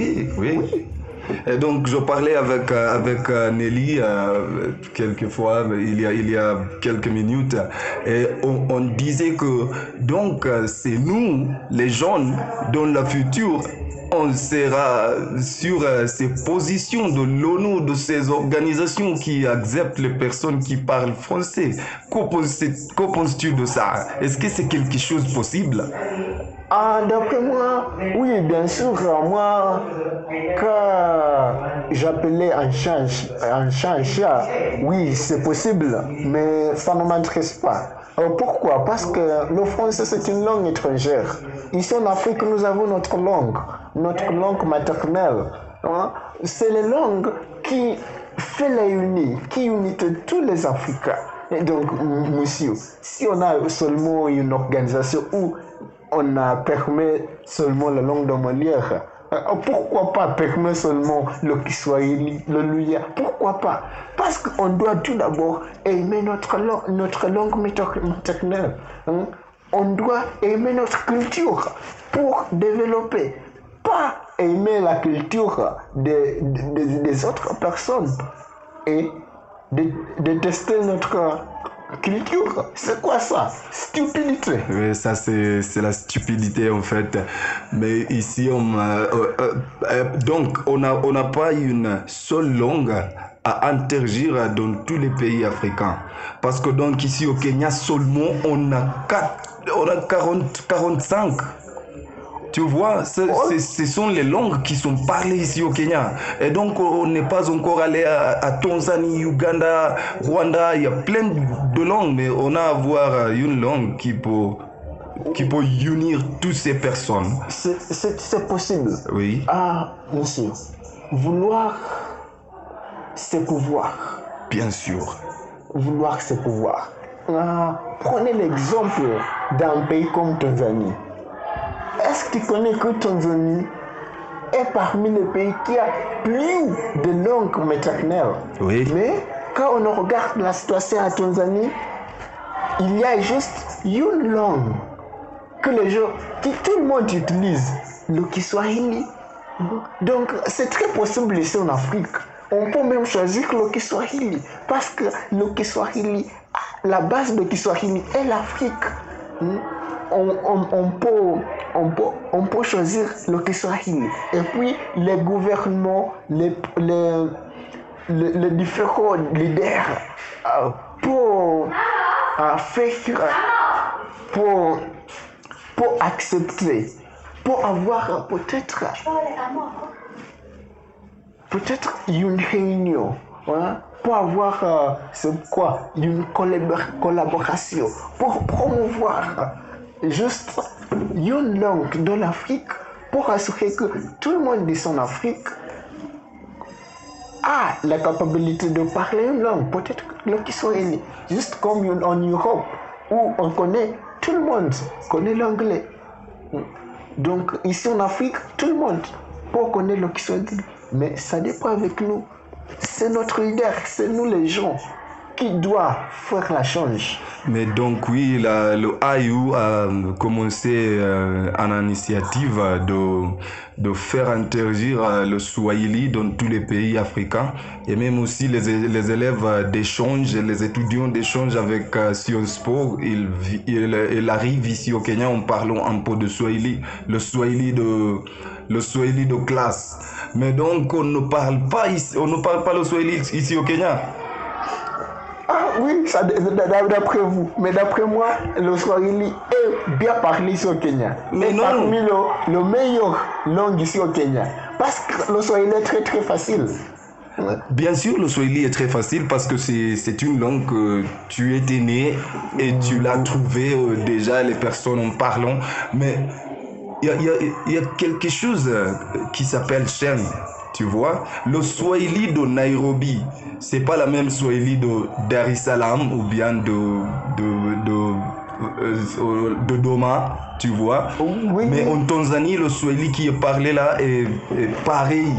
Oui, oui. Et donc je parlais avec, euh, avec euh, Nelly euh, quelquefois, il y, a, il y a quelques minutes, et on, disait que donc euh, c'est nous, les jeunes, dans le futur, on sera sur euh, ces positions de l'ONU, de ces organisations qui acceptent les personnes qui parlent français. Qu'en penses-tu de ça? Est-ce que c'est quelque chose possible? Ah, d'après moi, oui, bien sûr. Moi, quand j'appelais un chat, un chat, oui, c'est possible, mais ça ne m'intéresse pas. Pourquoi? Parce que le français, c'est une langue étrangère. Ici en Afrique, nous avons notre langue, notre langue maternelle. hein. C'est la langue qui fait la unie, qui unit tous les Africains. Donc, monsieur, si on a seulement une organisation où on a permis seulement la langue de Molière. Euh, Pourquoi pas permettre seulement le Kiswahili, le Luya? Pourquoi pas? Parce qu'on doit tout d'abord aimer notre langue, notre langue mater- maternelle. hein? On doit aimer notre culture pour développer. Pas aimer la culture des, des, des autres personnes et détester notre culture. C'est quoi ça? Stupidité. Oui, ça c'est la stupidité en fait. Mais ici, on, euh, euh, euh, donc on n'a on n'a pas une seule langue à interdire dans tous les pays africains. Parce que donc ici au Kenya seulement on a, quatre, on a 40, 45 tu vois, ce, ce- ce sont les langues qui sont parlées ici au Kenya. Et donc, on n'est pas encore allé à, à Tanzanie, Uganda, Rwanda. Il y a plein de langues, mais on a à avoir une langue qui peut, qui peut unir toutes ces personnes. C'est possible. Oui. Ah, monsieur, vouloir, c'est pouvoir. Bien sûr. Vouloir, c'est pouvoir. Ah, prenez l'exemple d'un pays comme Tanzanie. Est-ce tu connais que Tanzanie est parmi les pays qui a plus de langues maternelles Oui. Mais quand on regarde la situation à Tanzanie, il y a juste une langue que les gens, que tout le monde utilise, le Kiswahili. Donc c'est très possible ici en Afrique. On peut même choisir le Kiswahili parce que le Kiswahili, la base de Kiswahili est l'Afrique. Hmm? On, on- on peut, on, peut, on peut choisir le Kiswahili. Et puis les gouvernements, les, différents leaders euh, pour euh, faire, pour, pour accepter, pour avoir peut-être peut-être une réunion, hein, pour avoir euh, c'est quoi une collabor- collaboration, pour promouvoir juste une langue de l'Afrique, pour assurer que tout le monde ici en Afrique a la capacité de parler une langue, peut-être le Kiswahili, juste comme en Europe, où on connaît, tout le monde connaît l'anglais. Donc ici en Afrique, tout le monde peut connaître le Kiswahili, mais ça dépend avec nous. C'est notre leader, c'est nous les gens qui doivent faire la change. Mais donc oui, le AIU a commencé euh, une initiative de, de faire interdire euh, le Swahili dans tous les pays africains et même aussi les, les élèves d'échange, les étudiants d'échange avec euh, Sciences Po, ils, ils arrivent ici au Kenya en parlant un peu de Swahili, le Swahili de, le Swahili de classe. Mais donc on ne parle pas ici, on ne parle pas le Swahili ici au Kenya. Oui, ça, d'après vous. Mais d'après moi, le Swahili est bien parlé ici au Kenya. Mais non. Parmi le, le meilleur langue ici au Kenya. Parce que le Swahili est très très facile. Bien sûr, le Swahili est très facile parce que c'est c'est une langue que tu étais né et tu l'as trouvé euh, déjà, les personnes en parlant. Mais il y a, il y a- il y a quelque chose euh, qui s'appelle chaîne. Tu vois, le Swahili de Nairobi, c'est pas la même Swahili de Dar es Salaam ou bien de, de, de, euh, de Doma, tu vois. Oui, Mais en Tanzanie, le Swahili qui est parlé là est, est pareil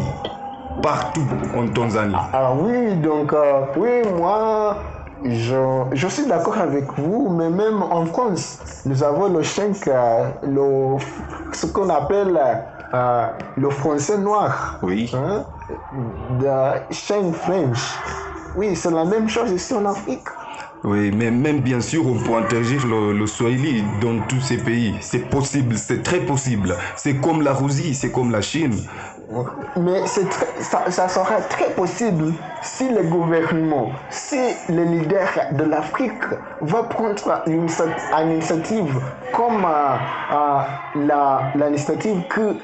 partout en Tanzanie. Ah oui, donc euh, oui, moi, je, je suis d'accord avec vous, mais même en France, nous avons le chien, euh, le, ce qu'on appelle euh, le français noir. Oui. Hein? The French. Oui, c'est la même chose ici en Afrique. Oui, mais même bien sûr, on peut interdire le, le Swahili dans tous ces pays. C'est possible, c'est très possible. C'est comme la Russie, c'est comme la Chine. Mais très- ça, ça sera très possible si le gouvernement, si les leaders de l'Afrique vont prendre une une initiative comme euh, euh, la- l'initiative que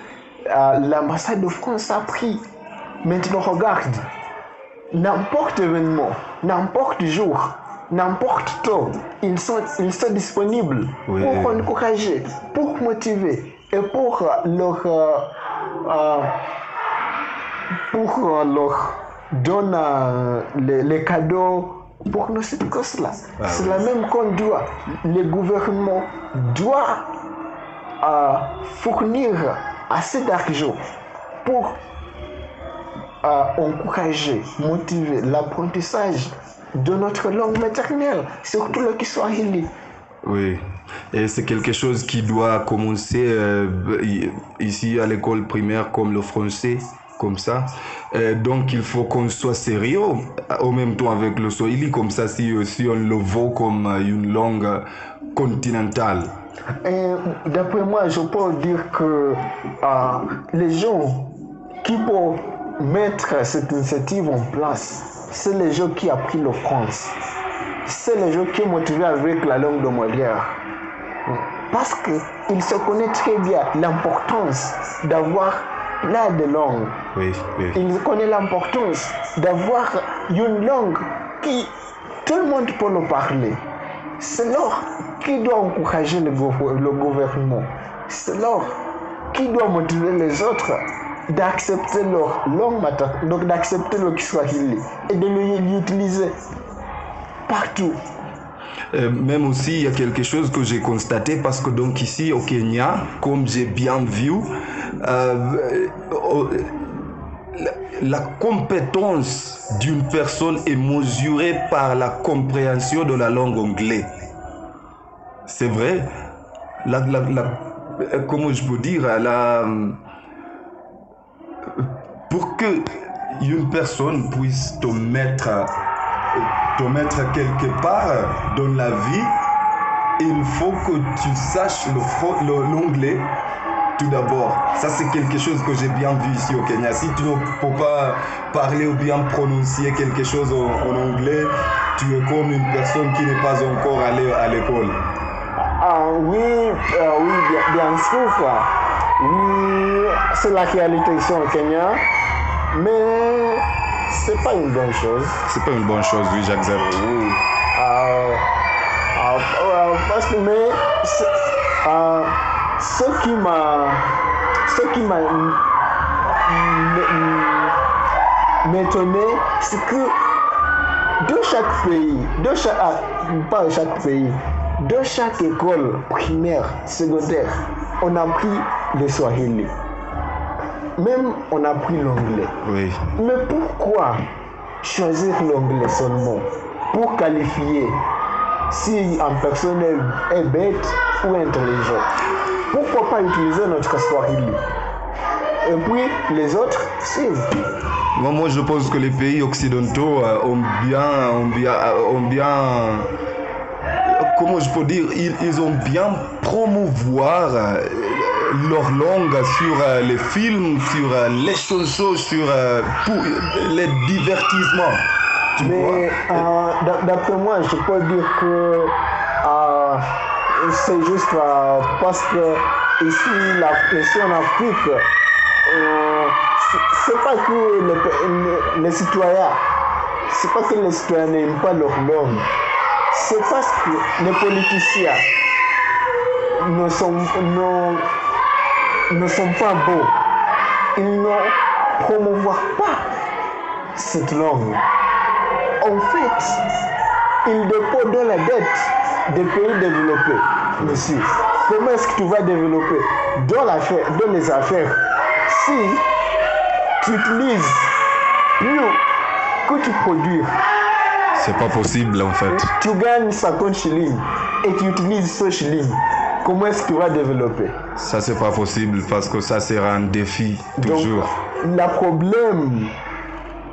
euh, l'ambassade de France a pris. Maintenant, regarde, n'importe événement, n'importe jour, n'importe temps, ils sont, ils sont disponibles Oui. pour encourager, pour motiver et pour euh, leur, euh, euh, pour leur donner les, les cadeaux pour nos cette cause-là. Ah C'est oui. la même qu'on doit. Le gouvernement doit euh, fournir assez d'argent pour euh, encourager, motiver l'apprentissage de notre langue maternelle, surtout le Kiswahili. Oui. Et c'est quelque chose qui doit commencer euh, ici à l'école primaire comme le français, comme ça. Euh, donc il faut qu'on soit sérieux en même temps avec le Swahili, comme ça si, on le voit comme une langue continentale. Et d'après moi, je peux dire que euh, les gens qui peuvent mettre cette initiative en place, c'est les gens qui ont pris le France. C'est les gens qui sont motivés avec la langue de Molière. Parce qu'ils se connaissent très bien l'importance d'avoir plein de. Oui, oui. Ils connaissent l'importance d'avoir une langue qui tout le monde peut le parler. C'est leur qui doit encourager le, gouver- le gouvernement? C'est leur qui doit motiver les autres d'accepter leur langue maternelle, donc d'accepter le Kiswahili et de l'utiliser partout? Euh, même aussi, il y a quelque chose que j'ai constaté parce que donc ici au Kenya, comme j'ai bien vu, euh, euh, la, la compétence d'une personne est mesurée par la compréhension de la langue anglaise. C'est vrai. La, comment je peux dire pour que une personne puisse te mettre quelque part dans la vie, il faut que tu saches l'anglais tout d'abord. Ça, c'est quelque chose que j'ai bien vu ici au Kenya. Si tu ne peux pas parler ou bien prononcer quelque chose en anglais, tu es comme une personne qui n'est pas encore allée à l'école. Ah oui, euh, oui, bien, bien sûr. Oui, c'est la réalité ici au Kenya, mais c'est pas une bonne chose. C'est pas une bonne chose, oui, j'accepte. Oui. Euh, euh, euh, parce que mais ce qui m'a ce qui m'a m'étonné, c'est que de chaque pays, de chaque ah, pas de chaque pays, de chaque école primaire, secondaire, on a pris le Swahili. Même on a pris l'anglais. Oui. Mais pourquoi choisir l'anglais seulement pour qualifier si une personne est, bête ou intelligente Pourquoi pas utiliser notre Swahili? Et puis les autres suivent. Moi, moi, je pense que les pays occidentaux euh, ont bien, ont bien, ont bien, euh, comment je peux dire, ils, ils ont bien promouvoir euh, leur langue sur euh, les films, sur euh, les chansons, sur euh, pour, les divertissements. Tu Mais d'après moi, je peux dire que c'est juste parce que ici, la, ici en Afrique, c'est- pas que les- les citoyens, c'est pas que les citoyens n'aiment pas leur langue, c'est parce que les politiciens ne sont, ne, sont pas beaux. Ils ne promouvoient pas cette langue. En fait, il dépôt dans la dette des pays développés. Monsieur, comment est-ce que tu vas développer dans, dans les affaires si tu utilises plus que tu produis? C'est pas possible en fait. Tu gagnes 50 shillings et tu utilises ce shilling. Comment est-ce que tu vas développer? Ça, c'est pas possible parce que ça sera un défi toujours. Donc, le problème,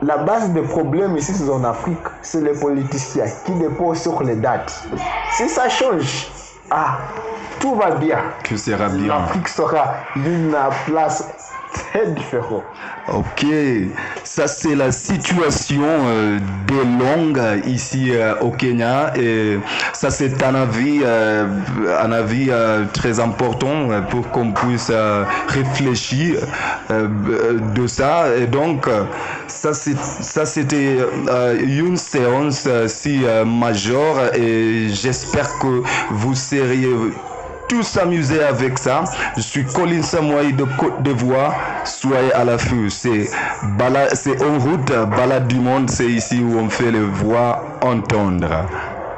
la base des problèmes ici en Afrique, c'est les politiciens qui déposent sur les dates. Si ça change, ah, tout va bien. Que sera bien. L'Afrique sera une place très différente. Ok, ça c'est la situation euh, des langues ici euh, au Kenya. Et ça c'est un avis, euh, un avis euh, très important euh, pour qu'on puisse euh, réfléchir euh, de ça. Et donc euh, ça c'est ça c'était euh, une séance euh, si euh, majeure. Et j'espère que vous seriez tous amusés avec ça. Je suis Colin Samoy de Côte d'Ivoire. Soyez à l'affût. C'est en route, balade du monde. C'est ici où on fait les voix entendre.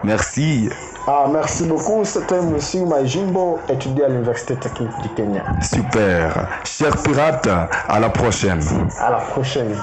Merci. Ah, merci beaucoup. C'était M. Majimbo, étudiant à l'Université technique du Kenya. Super. Chers pirates, à la prochaine. À la prochaine.